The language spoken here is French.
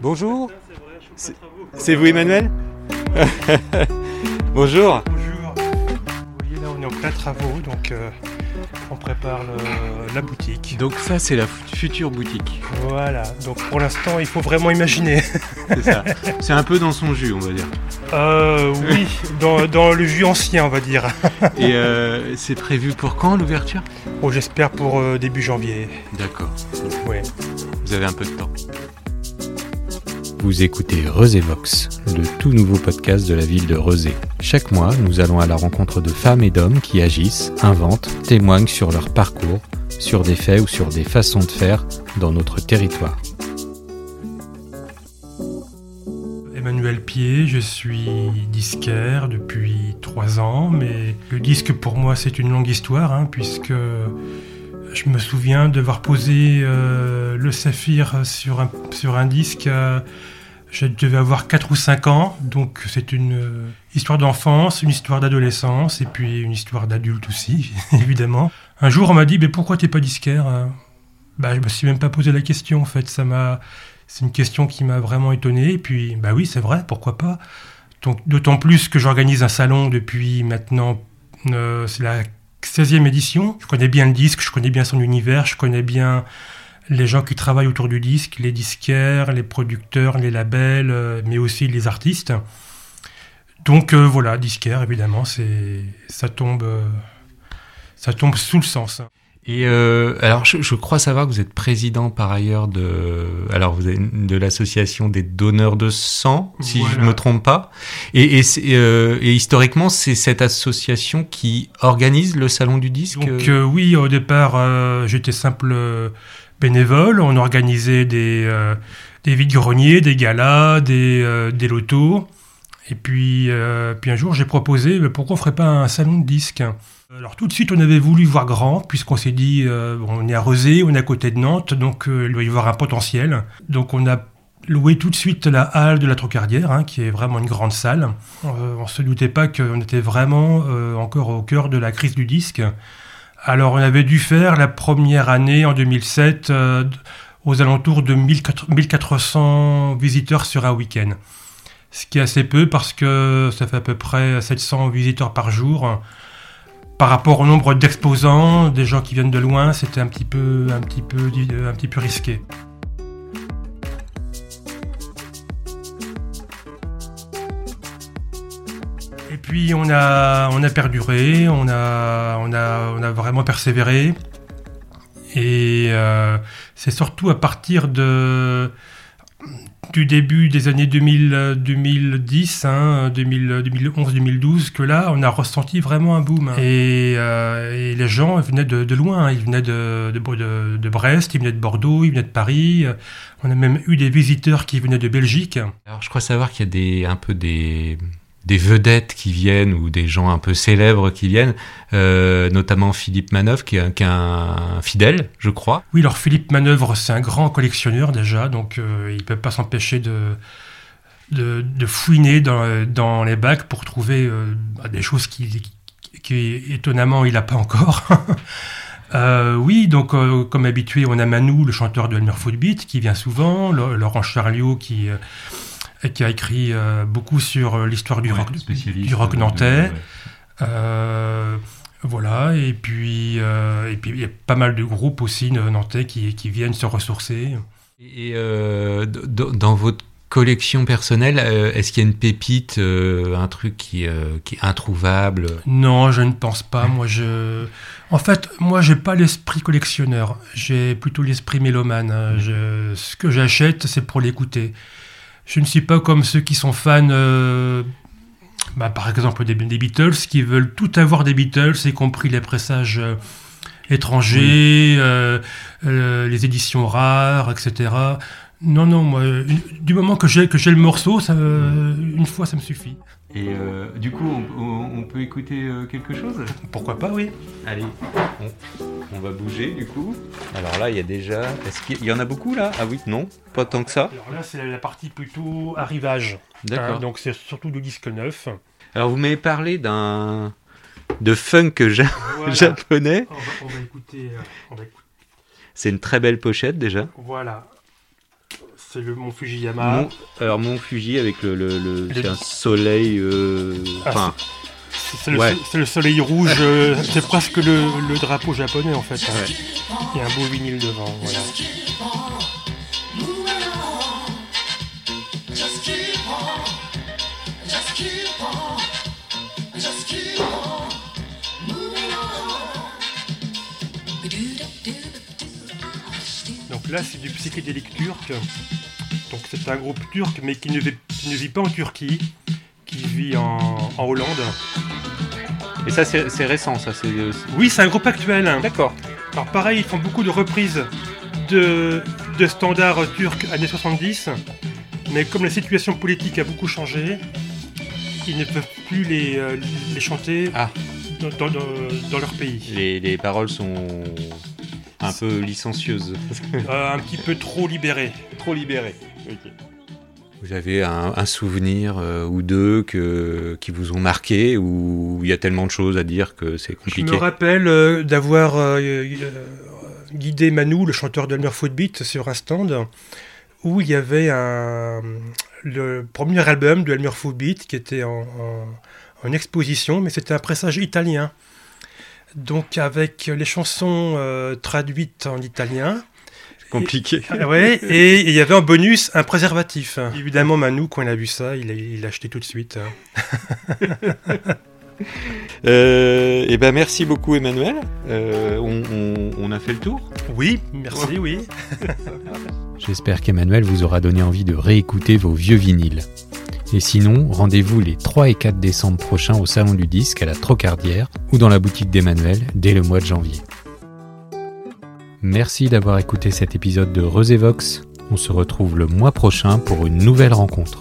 Bonjour. C'est vous Emmanuel Bonjour. Bonjour. Vous voyez là on est en plein travaux donc euh, on prépare le- la boutique. Donc ça c'est la future boutique. Voilà, donc pour l'instant il faut vraiment imaginer. C'est ça. C'est un peu dans son jus on va dire. Euh, oui, dans, dans le jus ancien on va dire. Et euh, c'est prévu pour quand l'ouverture? Bon j'espère pour début janvier. D'accord. Ouais. Vous avez un peu de temps. Vous écoutez Vox, le tout nouveau podcast de la ville de Rezé. Chaque mois, nous allons à la rencontre de femmes et d'hommes qui agissent, inventent, témoignent sur leur parcours, sur des faits ou sur des façons de faire dans notre territoire. Emmanuel Pied, je suis disquaire depuis trois ans, mais le disque pour moi c'est une longue histoire, hein, puisque je me souviens devoir poser euh, le saphir sur un, disque. à- je devais avoir 4 ou 5 ans, donc c'est une euh, histoire d'enfance, une histoire d'adolescence, et puis une histoire d'adulte aussi, évidemment. Un jour on m'a dit, mais pourquoi t'es pas disquaire hein? Bah, Je me suis même pas posé la question en fait, ça m'a... C'est une question qui m'a vraiment étonné. Et puis, bah oui, c'est vrai, pourquoi pas? D'autant plus que j'organise un salon depuis maintenant, euh, c'est la 16e édition. Je connais bien le disque, je connais bien son univers, je connais bien les gens qui travaillent autour du disque, les disquaires, les producteurs, les labels, euh, mais aussi les artistes. Donc euh, voilà, disquaire, évidemment, ça tombe, euh, ça tombe sous le sens. Et euh, alors, je, je crois savoir que vous êtes président par ailleurs de, alors vous êtes de l'association des donneurs de sang, si je ne me trompe pas. Et, et, euh, et historiquement, c'est cette association qui organise le salon du disque? Donc euh, oui, au départ, euh, j'étais simple euh, bénévole. On organisait des, euh, des vides-greniers, des galas, des, euh, des lotos. Et puis, euh, puis un jour, j'ai proposé, pourquoi on ferait pas un salon de disques? Alors tout de suite, on avait voulu voir grand, puisqu'on s'est dit, euh, on est à Rezé, on est à côté de Nantes, donc euh, il doit y avoir un potentiel. Donc on a loué tout de suite la halle de la Trocardière, hein, qui est vraiment une grande salle. On se doutait pas qu'on était vraiment encore au cœur de la crise du disque. Alors, on avait dû faire la première année, en 2007, euh, aux alentours de 1400 1400 visiteurs sur un week-end. Ce qui est assez peu parce que ça fait à peu près 700 visiteurs par jour. Par rapport au nombre d'exposants, des gens qui viennent de loin, c'était un petit peu, un petit peu, un petit peu risqué. Et puis on a, on a perduré, on a, on a, on a vraiment persévéré. Et euh, c'est surtout à partir de, du début des années 2000, euh, 2010, hein, 2000, 2011, 2012, que là, on a ressenti vraiment un boom. hein. Et, euh, et les gens venaient de, loin. hein. Ils venaient de, de, de- de Brest, ils venaient de Bordeaux, ils venaient de Paris. On a même eu des visiteurs qui venaient de Belgique. Alors, je crois savoir qu'il y a des, un peu des, des vedettes qui viennent ou des gens un peu célèbres qui viennent, euh, notamment Philippe Manœuvre, qui est, un- fidèle, je crois. Oui, alors Philippe Manœuvre, c'est un grand collectionneur déjà, donc euh, il ne peut pas s'empêcher de, fouiner dans, les bacs pour trouver euh, bah, des choses qui, étonnamment, il n'a pas encore. Oui, donc comme habitué, on a Manou, le chanteur de Elmer Footbeat, qui vient souvent, Laurent Charliot, qui, qui a écrit euh, beaucoup sur euh, l'histoire du, rock, du rock nantais. Euh, voilà, et puis, euh, et puis il y a pas mal de groupes aussi nantais qui, qui viennent se ressourcer. Et euh, dans votre collection personnelle, euh, est-ce qu'il y a une pépite, euh, un truc qui, euh, qui est introuvable? Non, je ne pense pas. Moi, je, en fait, moi, j'ai pas l'esprit collectionneur. J'ai plutôt l'esprit mélomane. Je- Ce que j'achète, c'est pour l'écouter. Je ne suis pas comme ceux qui sont fans, euh, bah, par exemple, des, des Beatles, qui veulent tout avoir des Beatles, y compris les pressages euh, étrangers, euh, les éditions rares, etc. Non, non, moi, du moment que j'ai que j'ai le morceau, ça, euh, une fois, ça me suffit. Et euh, du coup, on, peut écouter euh, quelque chose? Pourquoi pas, oui. Allez, on, on va bouger du coup. Alors là, il y a déjà. Est-ce qu'il y- il y en a beaucoup là? Ah oui, non, pas tant que ça. Alors là, c'est la partie plutôt arrivage. D'accord. Hein, donc c'est surtout du disque neuf. Alors vous m'avez parlé d'un de funk ja- Voilà. japonais. On, va, on va écouter. euh, on va écouter. C'est une très belle pochette déjà. Voilà. C'est le mont Fujiyama. Mont- alors mon Fuji avec le, le, le- Le- c'est un soleil. euh, Ah, Enfin, C'est le, Ouais. c'est le soleil rouge, euh, c'est presque le, le drapeau japonais en fait. hein. Ouais. Il y a un beau vinyle devant. Voilà. Donc là, c'est du psychédélique turc. Donc c'est un groupe turc, mais qui ne vit, qui ne vit pas en Turquie, qui vit en, en Hollande. et ça c'est récent, ça c'est. c'est- Oui, c'est un groupe actuel. D'accord. Alors pareil, ils font beaucoup de reprises de, de standards turcs années 70, mais comme la situation politique a beaucoup changé, ils ne peuvent plus les, euh, les chanter Ah. dans, dans- dans- dans leur pays. Les, les paroles sont un peu licencieuses. Euh, un petit peu trop libérés. Trop libérées. Vous avez un, un souvenir euh, ou deux que, qui vous ont marqué ou il y a tellement de choses à dire que c'est Je compliqué me rappelle euh, d'avoir euh, guidé Manu, le chanteur de Elmer Footbeat, sur un stand où il y avait un, le premier album de Elmer Footbeat qui était en, en- en exposition, mais c'était un pressage italien. Donc avec les chansons traduites en italien. Compliqué. Ah ouais, et il y avait en bonus un préservatif. Évidemment, Manu, quand il a vu ça, il a, il a acheté tout de suite. Euh, et ben merci beaucoup Emmanuel. Euh, on, on- on a fait le tour. Oui, merci, oui. J'espère qu'Emmanuel vous aura donné envie de réécouter vos vieux vinyles. Et sinon, rendez-vous les 3 et 4 décembre prochains au Salon du Disque à la Trocardière ou dans la boutique d'Emmanuel dès le mois de janvier. Merci d'avoir écouté cet épisode de Resévox. On se retrouve le mois prochain pour une nouvelle rencontre.